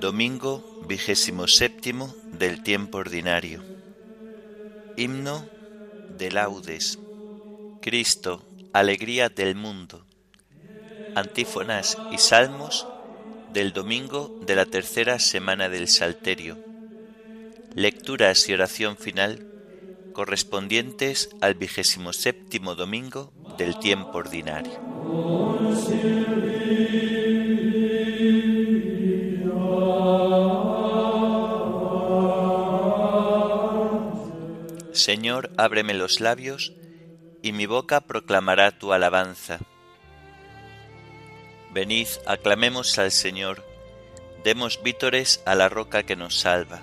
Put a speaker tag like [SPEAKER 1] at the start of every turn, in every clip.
[SPEAKER 1] Domingo vigésimo séptimo del tiempo ordinario. Himno de laudes. Cristo, alegría del mundo. Antífonas y salmos del domingo de la tercera semana del Salterio. Lecturas y oración final correspondientes al vigésimo séptimo domingo del tiempo ordinario. Señor, ábreme los labios, y mi boca proclamará tu alabanza. Venid, aclamemos al Señor, demos vítores a la roca que nos salva.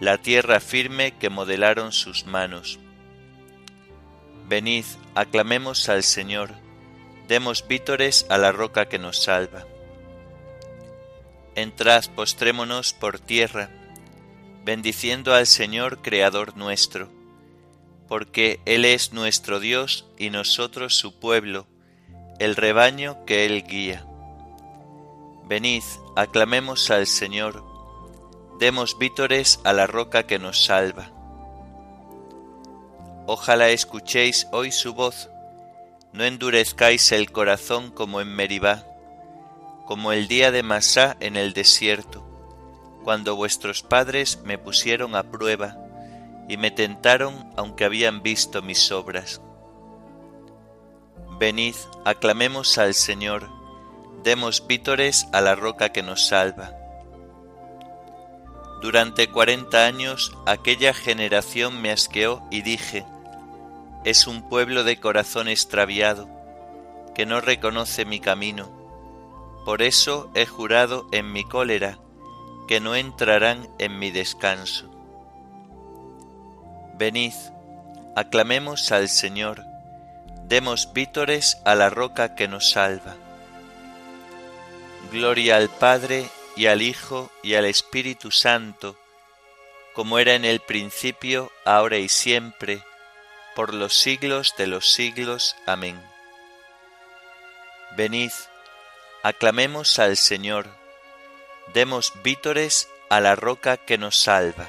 [SPEAKER 1] la tierra firme que modelaron sus manos. Venid, aclamemos al Señor, demos vítores a la roca que nos salva. Entrad, postrémonos por tierra, bendiciendo al Señor Creador nuestro, porque Él es nuestro Dios y nosotros su pueblo, el rebaño que Él guía. Venid, aclamemos al Señor, demos vítores a la roca que nos salva. Ojalá escuchéis hoy su voz, no endurezcáis el corazón como en Meribá, como el día de Masá en el desierto, cuando vuestros padres me pusieron a prueba y me tentaron aunque habían visto mis obras. Venid, aclamemos al Señor, demos vítores a la roca que nos salva. Durante cuarenta años aquella generación me asqueó y dije, es un pueblo de corazón extraviado, que no reconoce mi camino. Por eso he jurado en mi cólera, que no entrarán en mi descanso. Venid, aclamemos al Señor, Demos vítores a la roca que nos salva. Gloria al Padre y al Hijo y al Espíritu Santo, como era en el principio, ahora y siempre, por los siglos de los siglos. Amén. Venid, aclamemos al Señor, demos vítores a la roca que nos salva.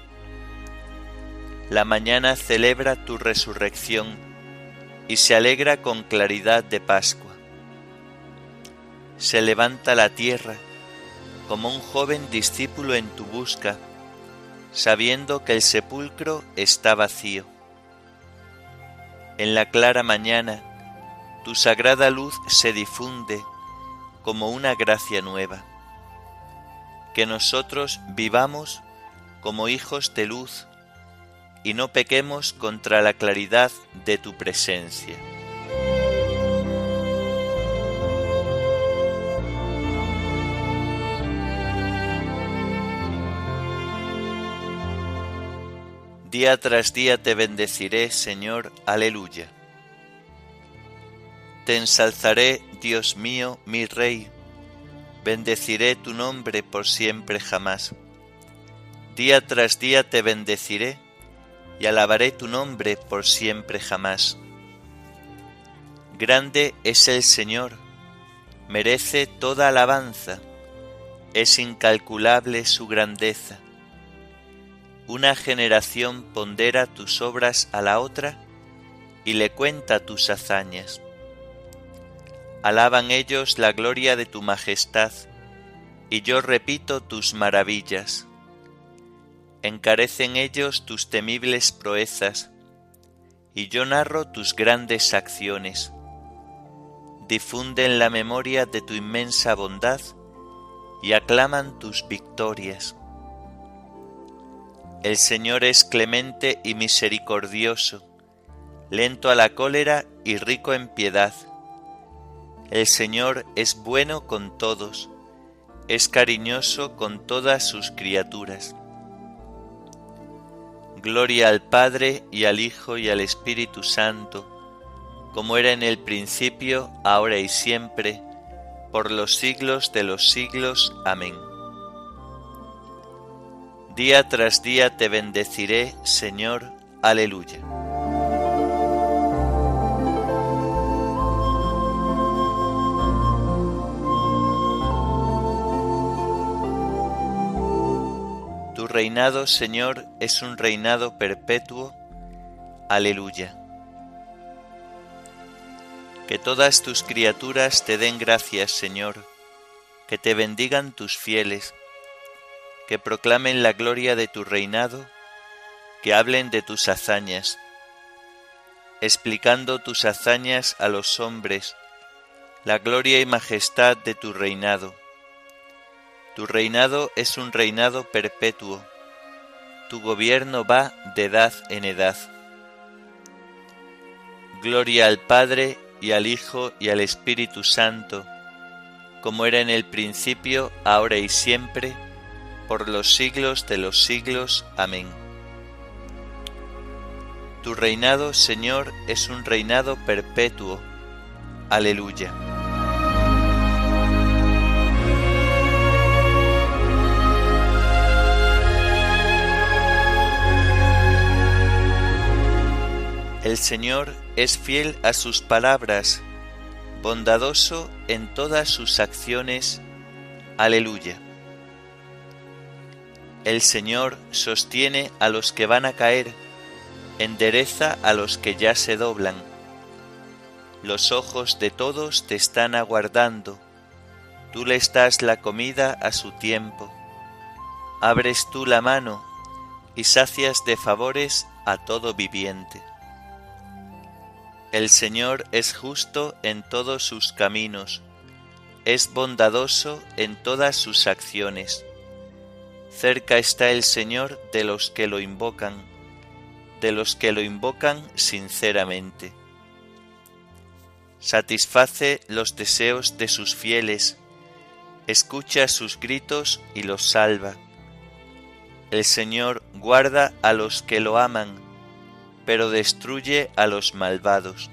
[SPEAKER 1] la mañana celebra tu resurrección y se alegra con claridad de Pascua. Se levanta la tierra como un joven discípulo en tu busca, sabiendo que el sepulcro está vacío. En la clara mañana, tu sagrada luz se difunde como una gracia nueva. Que nosotros vivamos como hijos de luz y no pequemos contra la claridad de tu presencia. Día tras día te bendeciré, Señor, aleluya. Te ensalzaré, Dios mío, mi Rey, bendeciré tu nombre por siempre jamás. Día tras día te bendeciré, y alabaré tu nombre por siempre jamás. Grande es el Señor, merece toda alabanza, es incalculable su grandeza. Una generación pondera tus obras a la otra y le cuenta tus hazañas. Alaban ellos la gloria de tu majestad, y yo repito tus maravillas. Encarecen ellos tus temibles proezas, y yo narro tus grandes acciones. Difunden la memoria de tu inmensa bondad y aclaman tus victorias. El Señor es clemente y misericordioso, lento a la cólera y rico en piedad el Señor es bueno con todos, es cariñoso con todas sus criaturas. Gloria al Padre y al Hijo y al Espíritu Santo, como era en el principio, ahora y siempre, por los siglos de los siglos. Amén. Día tras día te bendeciré, Señor. Aleluya. Reinado, Señor, es un reinado perpetuo. Aleluya. Que todas tus criaturas te den gracias, Señor, que te bendigan tus fieles, que proclamen la gloria de tu reinado, que hablen de tus hazañas, explicando tus hazañas a los hombres, la gloria y majestad de tu reinado tu reinado es un reinado perpetuo, tu gobierno va de edad en edad. Gloria al Padre y al Hijo y al Espíritu Santo, como era en el principio, ahora y siempre, por los siglos de los siglos. Amén. Tu reinado, Señor, es un reinado perpetuo. Aleluya. El Señor es fiel a sus palabras, bondadoso en todas sus acciones. Aleluya. El Señor sostiene a los que van a caer, endereza a los que ya se doblan. Los ojos de todos te están aguardando, tú le das la comida a su tiempo. Abres tú la mano y sacias de favores a todo viviente. El Señor es justo en todos sus caminos, es bondadoso en todas sus acciones. Cerca está el Señor de los que lo invocan, de los que lo invocan sinceramente. Satisface los deseos de sus fieles, escucha sus gritos y los salva. El Señor guarda a los que lo aman, pero destruye a los malvados.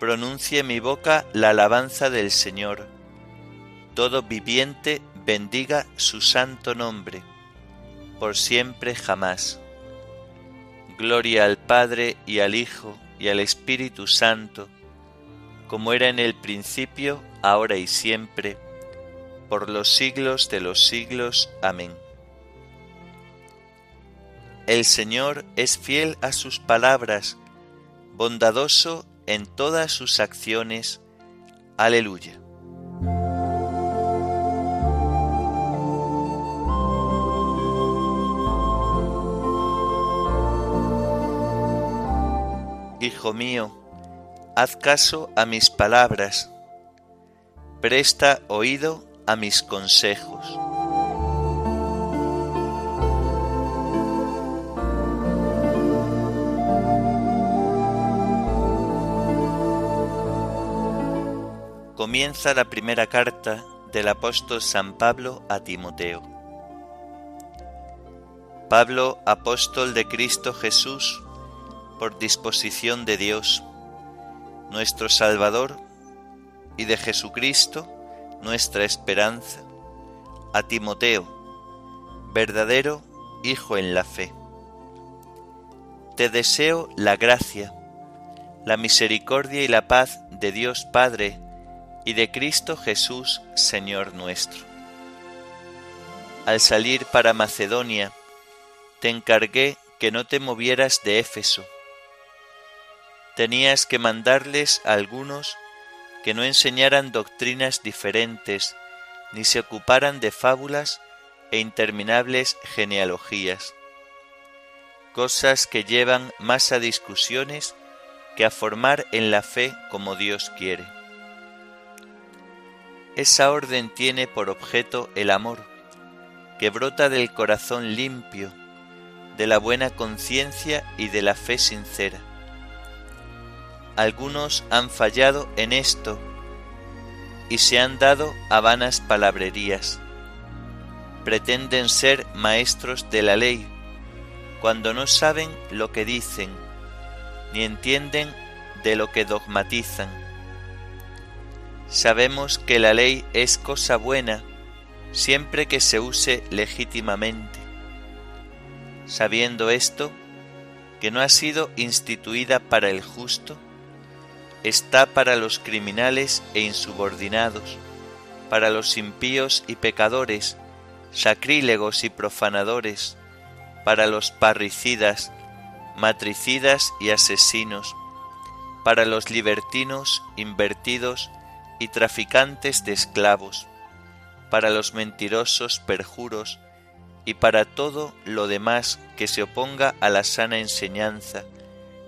[SPEAKER 1] Pronuncie mi boca la alabanza del Señor. Todo viviente bendiga su santo nombre, por siempre jamás. Gloria al Padre y al Hijo y al Espíritu Santo, como era en el principio, ahora y siempre, por los siglos de los siglos. Amén. El Señor es fiel a sus palabras, bondadoso en todas sus acciones. Aleluya. Hijo mío, haz caso a mis palabras, presta oído a mis consejos. Comienza la primera carta del apóstol San Pablo a Timoteo. Pablo, apóstol de Cristo Jesús, por disposición de Dios, nuestro Salvador, y de Jesucristo, nuestra esperanza, a Timoteo, verdadero Hijo en la fe. Te deseo la gracia, la misericordia y la paz de Dios Padre y de Cristo Jesús, Señor nuestro. Al salir para Macedonia, te encargué que no te movieras de Éfeso. Tenías que mandarles a algunos que no enseñaran doctrinas diferentes, ni se ocuparan de fábulas e interminables genealogías, cosas que llevan más a discusiones que a formar en la fe como Dios quiere. Esa orden tiene por objeto el amor, que brota del corazón limpio, de la buena conciencia y de la fe sincera. Algunos han fallado en esto y se han dado a vanas palabrerías. Pretenden ser maestros de la ley cuando no saben lo que dicen ni entienden de lo que dogmatizan. Sabemos que la ley es cosa buena siempre que se use legítimamente. Sabiendo esto, que no ha sido instituida para el justo, está para los criminales e insubordinados, para los impíos y pecadores, sacrílegos y profanadores, para los parricidas, matricidas y asesinos, para los libertinos, invertidos y traficantes de esclavos, para los mentirosos perjuros y para todo lo demás que se oponga a la sana enseñanza,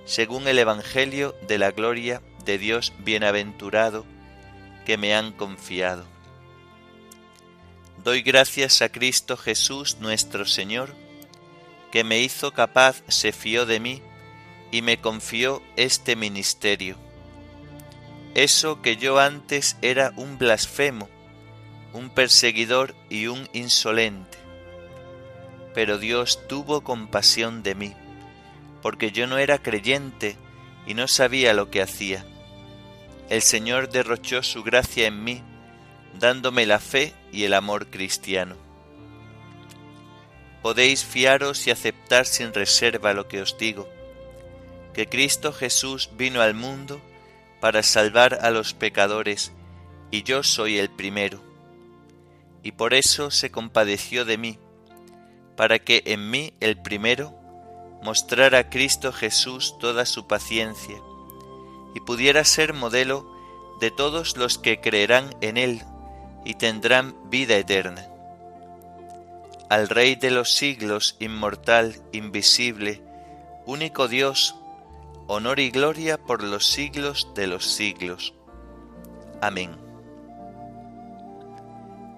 [SPEAKER 1] según el Evangelio de la gloria de Dios bienaventurado que me han confiado. Doy gracias a Cristo Jesús nuestro Señor, que me hizo capaz se fió de mí y me confió este ministerio. Eso que yo antes era un blasfemo, un perseguidor y un insolente. Pero Dios tuvo compasión de mí, porque yo no era creyente y no sabía lo que hacía. El Señor derrochó su gracia en mí, dándome la fe y el amor cristiano podéis fiaros y aceptar sin reserva lo que os digo, que Cristo Jesús vino al mundo para salvar a los pecadores, y yo soy el primero. Y por eso se compadeció de mí, para que en mí el primero mostrara Cristo Jesús toda su paciencia, y pudiera ser modelo de todos los que creerán en Él y tendrán vida eterna al Rey de los siglos, inmortal, invisible, único Dios, honor y gloria por los siglos de los siglos. Amén.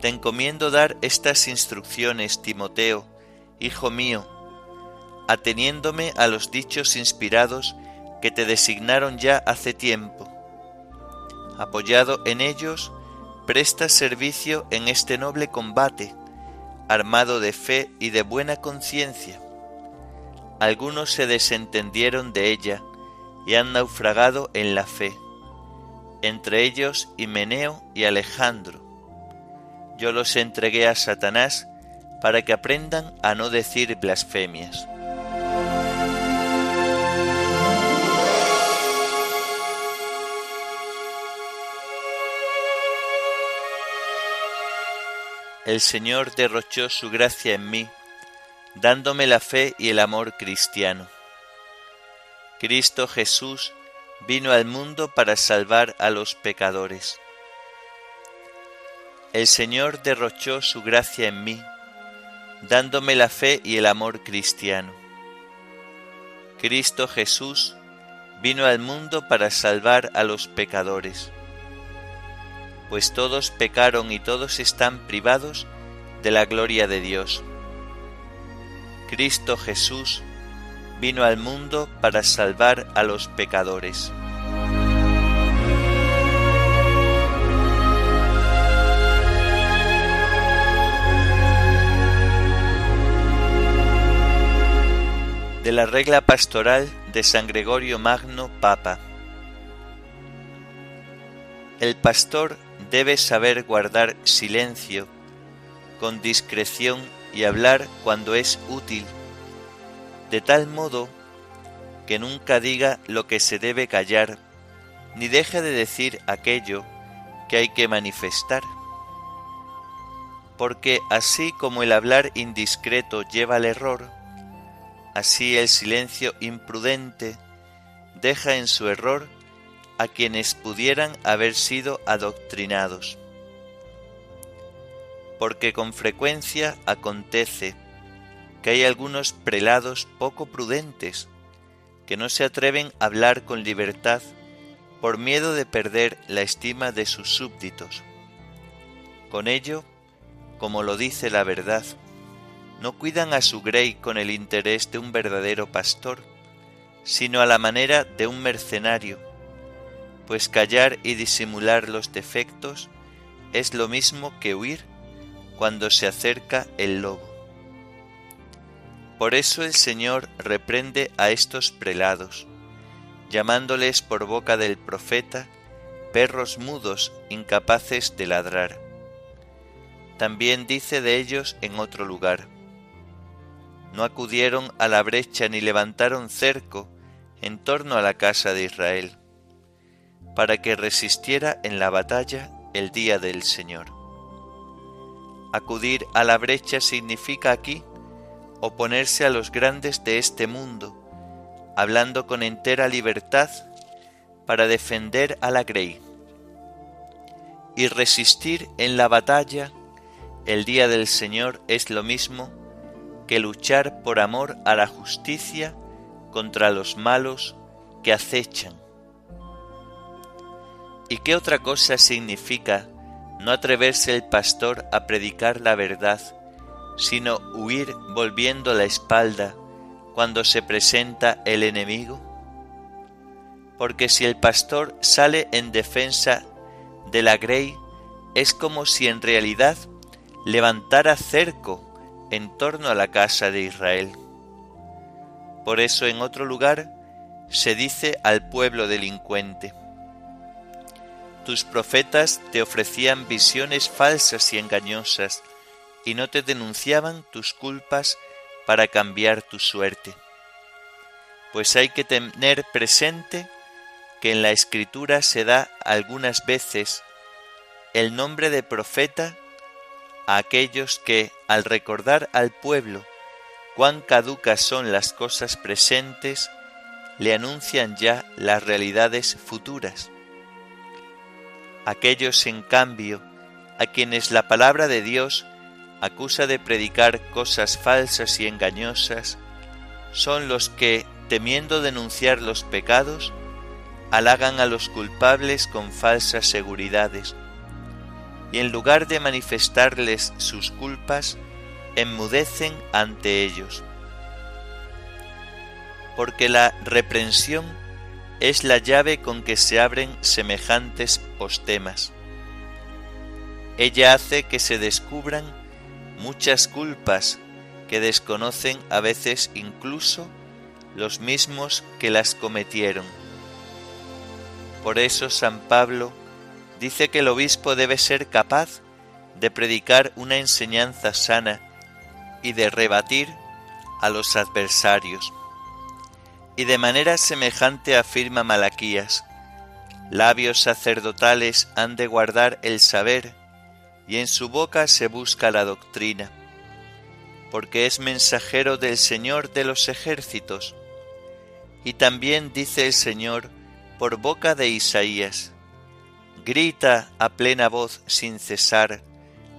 [SPEAKER 1] Te encomiendo dar estas instrucciones, Timoteo, hijo mío, ateniéndome a los dichos inspirados que te designaron ya hace tiempo. Apoyado en ellos, presta servicio en este noble combate, armado de fe y de buena conciencia. Algunos se desentendieron de ella y han naufragado en la fe, entre ellos Himeneo y Alejandro. Yo los entregué a Satanás para que aprendan a no decir blasfemias. el Señor derrochó su gracia en mí, dándome la fe y el amor cristiano. Cristo Jesús vino al mundo para salvar a los pecadores. El Señor derrochó su gracia en mí, dándome la fe y el amor cristiano. Cristo Jesús vino al mundo para salvar a los pecadores pues todos pecaron y todos están privados de la gloria de Dios. Cristo Jesús vino al mundo para salvar a los pecadores. De la regla pastoral de San Gregorio Magno, Papa. El pastor debe saber guardar silencio, con discreción y hablar cuando es útil, de tal modo que nunca diga lo que se debe callar, ni deje de decir aquello que hay que manifestar. Porque así como el hablar indiscreto lleva al error, así el silencio imprudente deja en su error a quienes pudieran haber sido adoctrinados. Porque con frecuencia acontece que hay algunos prelados poco prudentes que no se atreven a hablar con libertad por miedo de perder la estima de sus súbditos. Con ello, como lo dice la verdad, no cuidan a su grey con el interés de un verdadero pastor, sino a la manera de un mercenario, pues callar y disimular los defectos es lo mismo que huir cuando se acerca el lobo. Por eso el Señor reprende a estos prelados, llamándoles por boca del profeta perros mudos incapaces de ladrar. También dice de ellos en otro lugar, no acudieron a la brecha ni levantaron cerco en torno a la casa de Israel, para que resistiera en la batalla el día del Señor. Acudir a la brecha significa aquí oponerse a los grandes de este mundo, hablando con entera libertad para defender a la Grey y resistir en la batalla el día del Señor es lo mismo que luchar por amor a la justicia contra los malos que acechan. ¿Y qué otra cosa significa no atreverse el pastor a predicar la verdad sino huir volviendo la espalda cuando se presenta el enemigo? Porque si el pastor sale en defensa de la grey, es como si en realidad levantara cerco en torno a la casa de Israel. Por eso en otro lugar se dice al pueblo delincuente, tus profetas te ofrecían visiones falsas y engañosas, y no te denunciaban tus culpas para cambiar tu suerte. Pues hay que tener presente que en la escritura se da algunas veces el nombre de profeta a aquellos que, al recordar al pueblo cuán caducas son las cosas presentes, le anuncian ya las realidades futuras. Aquellos, en cambio, a quienes la palabra de Dios acusa de predicar cosas falsas y engañosas son los que, temiendo denunciar los pecados, halagan a los culpables con falsas seguridades, y en lugar de manifestarles sus culpas, enmudecen ante ellos. Porque la reprensión es la llave con que se abren semejantes postemas. Ella hace que se descubran muchas culpas que desconocen a veces incluso los mismos que las cometieron. Por eso San Pablo dice que el obispo debe ser capaz de predicar una enseñanza sana y de rebatir a los adversarios. Y de manera semejante afirma Malaquías, labios sacerdotales han de guardar el saber, y en su boca se busca la doctrina, porque es mensajero del Señor de los ejércitos. Y también dice el Señor por boca de Isaías, grita a plena voz sin cesar,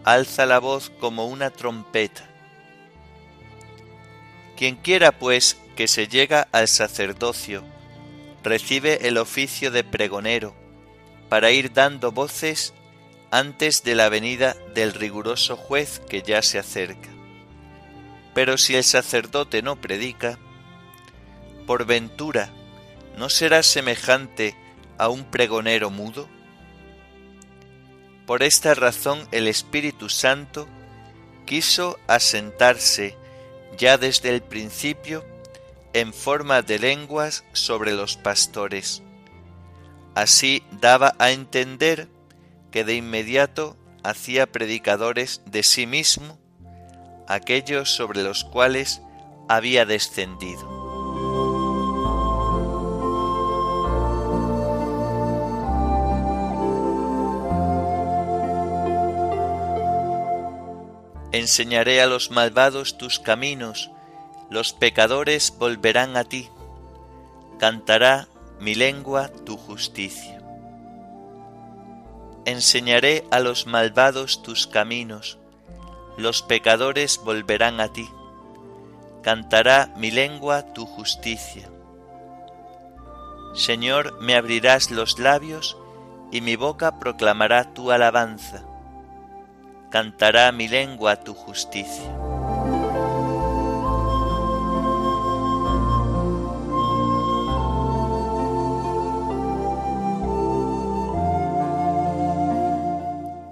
[SPEAKER 1] alza la voz como una trompeta. Quien quiera, pues, que se llega al sacerdocio, recibe el oficio de pregonero, para ir dando voces antes de la venida del riguroso juez que ya se acerca. Pero si el sacerdote no predica, por ventura, ¿no será semejante a un pregonero mudo? Por esta razón el Espíritu Santo quiso asentarse ya desde el principio en forma de lenguas sobre los pastores. Así daba a entender que de inmediato hacía predicadores de sí mismo aquellos sobre los cuales había descendido. Enseñaré a los malvados tus caminos, los pecadores volverán a ti. Cantará mi lengua tu justicia. Enseñaré a los malvados tus caminos, los pecadores volverán a ti. Cantará mi lengua tu justicia. Señor, me abrirás los labios y mi boca proclamará tu alabanza. Cantará mi lengua tu justicia.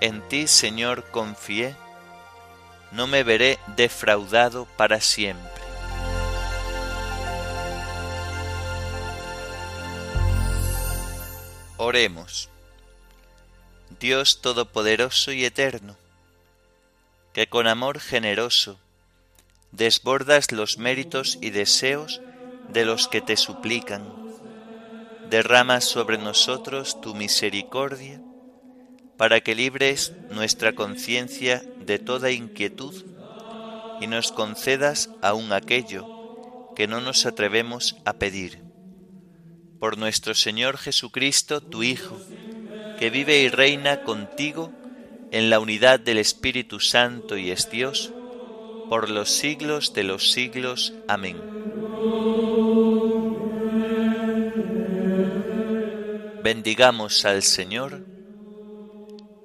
[SPEAKER 1] en ti, Señor, confié, no me veré defraudado para siempre. Oremos. Dios Todopoderoso y Eterno, que con amor generoso desbordas los méritos y deseos de los que te suplican, derrama sobre nosotros tu misericordia para que libres nuestra conciencia de toda inquietud y nos concedas aún aquello que no nos atrevemos a pedir. Por nuestro Señor Jesucristo, tu Hijo, que vive y reina contigo en la unidad del Espíritu Santo y es Dios, por los siglos de los siglos. Amén. Bendigamos al Señor